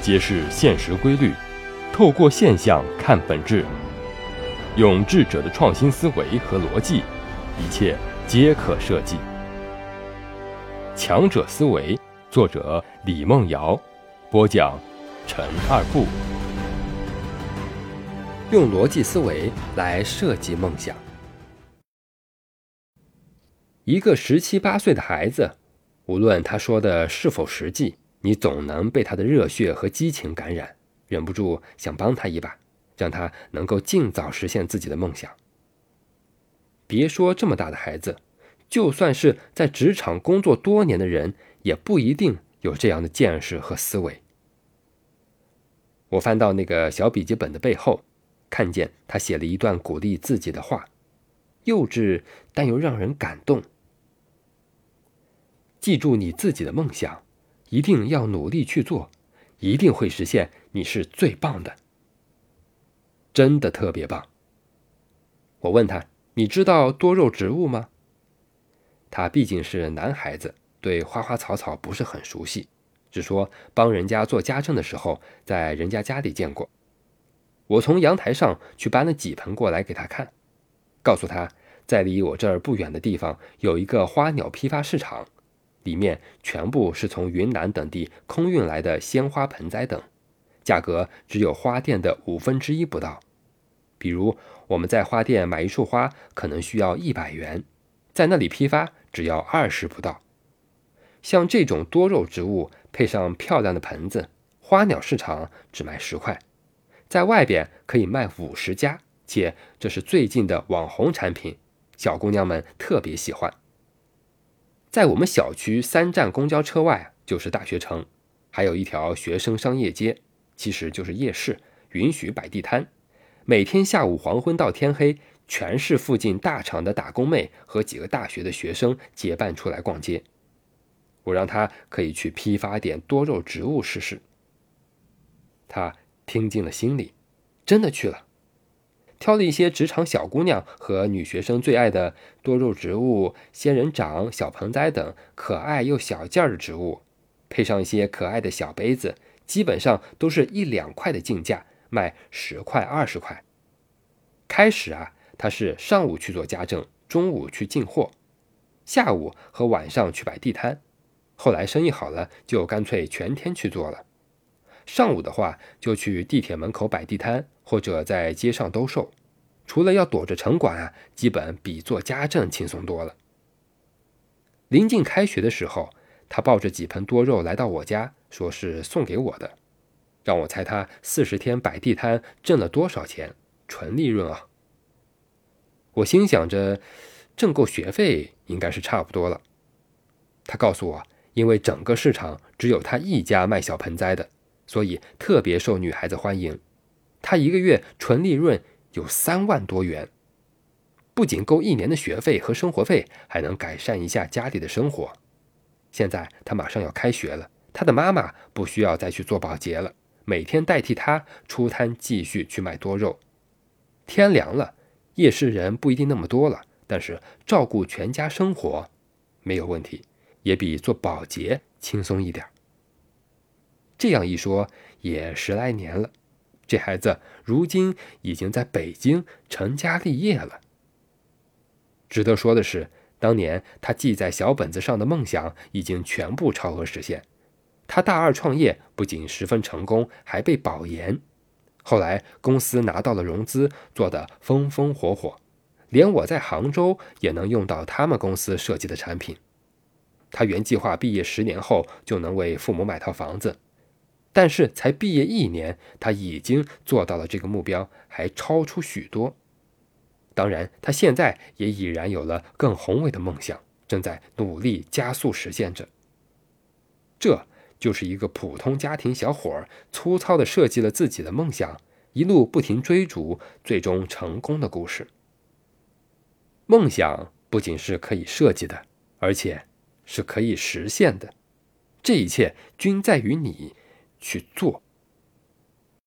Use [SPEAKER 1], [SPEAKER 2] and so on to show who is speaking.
[SPEAKER 1] 揭示现实规律，透过现象看本质，用智者的创新思维和逻辑，一切皆可设计。强者思维，作者李梦瑶，播讲陈二步。
[SPEAKER 2] 用逻辑思维来设计梦想。一个十七八岁的孩子，无论他说的是否实际，你总能被他的热血和激情感染，忍不住想帮他一把，让他能够尽早实现自己的梦想。别说这么大的孩子，就算是在职场工作多年的人，也不一定有这样的见识和思维。我翻到那个小笔记本的背后，看见他写了一段鼓励自己的话，幼稚但又让人感动。记住你自己的梦想，一定要努力去做，一定会实现。你是最棒的，真的特别棒。我问他：“你知道多肉植物吗？”他毕竟是男孩子，对花花草草不是很熟悉，只说帮人家做家政的时候，在人家家里见过。我从阳台上去搬了几盆过来给他看，告诉他，在离我这儿不远的地方有一个花鸟批发市场。里面全部是从云南等地空运来的鲜花盆栽等，价格只有花店的五分之一不到。比如我们在花店买一束花，可能需要一百元，在那里批发只要二十不到。像这种多肉植物，配上漂亮的盆子，花鸟市场只卖十块，在外边可以卖五十家，且这是最近的网红产品，小姑娘们特别喜欢。在我们小区三站公交车外就是大学城，还有一条学生商业街，其实就是夜市，允许摆地摊。每天下午黄昏到天黑，全是附近大厂的打工妹和几个大学的学生结伴出来逛街。我让他可以去批发点多肉植物试试。他听进了心里，真的去了。挑了一些职场小姑娘和女学生最爱的多肉植物、仙人掌、小盆栽等可爱又小件儿的植物，配上一些可爱的小杯子，基本上都是一两块的进价，卖十块二十块。开始啊，他是上午去做家政，中午去进货，下午和晚上去摆地摊。后来生意好了，就干脆全天去做了。上午的话，就去地铁门口摆地摊，或者在街上兜售。除了要躲着城管啊，基本比做家政轻松多了。临近开学的时候，他抱着几盆多肉来到我家，说是送给我的，让我猜他四十天摆地摊挣了多少钱，纯利润啊！我心想着，挣够学费应该是差不多了。他告诉我，因为整个市场只有他一家卖小盆栽的。所以特别受女孩子欢迎，他一个月纯利润有三万多元，不仅够一年的学费和生活费，还能改善一下家里的生活。现在他马上要开学了，他的妈妈不需要再去做保洁了，每天代替他出摊继续去卖多肉。天凉了，夜市人不一定那么多了，但是照顾全家生活没有问题，也比做保洁轻松一点。这样一说，也十来年了，这孩子如今已经在北京成家立业了。值得说的是，当年他记在小本子上的梦想已经全部超额实现。他大二创业不仅十分成功，还被保研。后来公司拿到了融资，做得风风火火，连我在杭州也能用到他们公司设计的产品。他原计划毕业十年后就能为父母买套房子。但是才毕业一年，他已经做到了这个目标，还超出许多。当然，他现在也已然有了更宏伟的梦想，正在努力加速实现着。这就是一个普通家庭小伙儿粗糙的设计了自己的梦想，一路不停追逐，最终成功的故事。梦想不仅是可以设计的，而且是可以实现的。这一切均在于你。去做。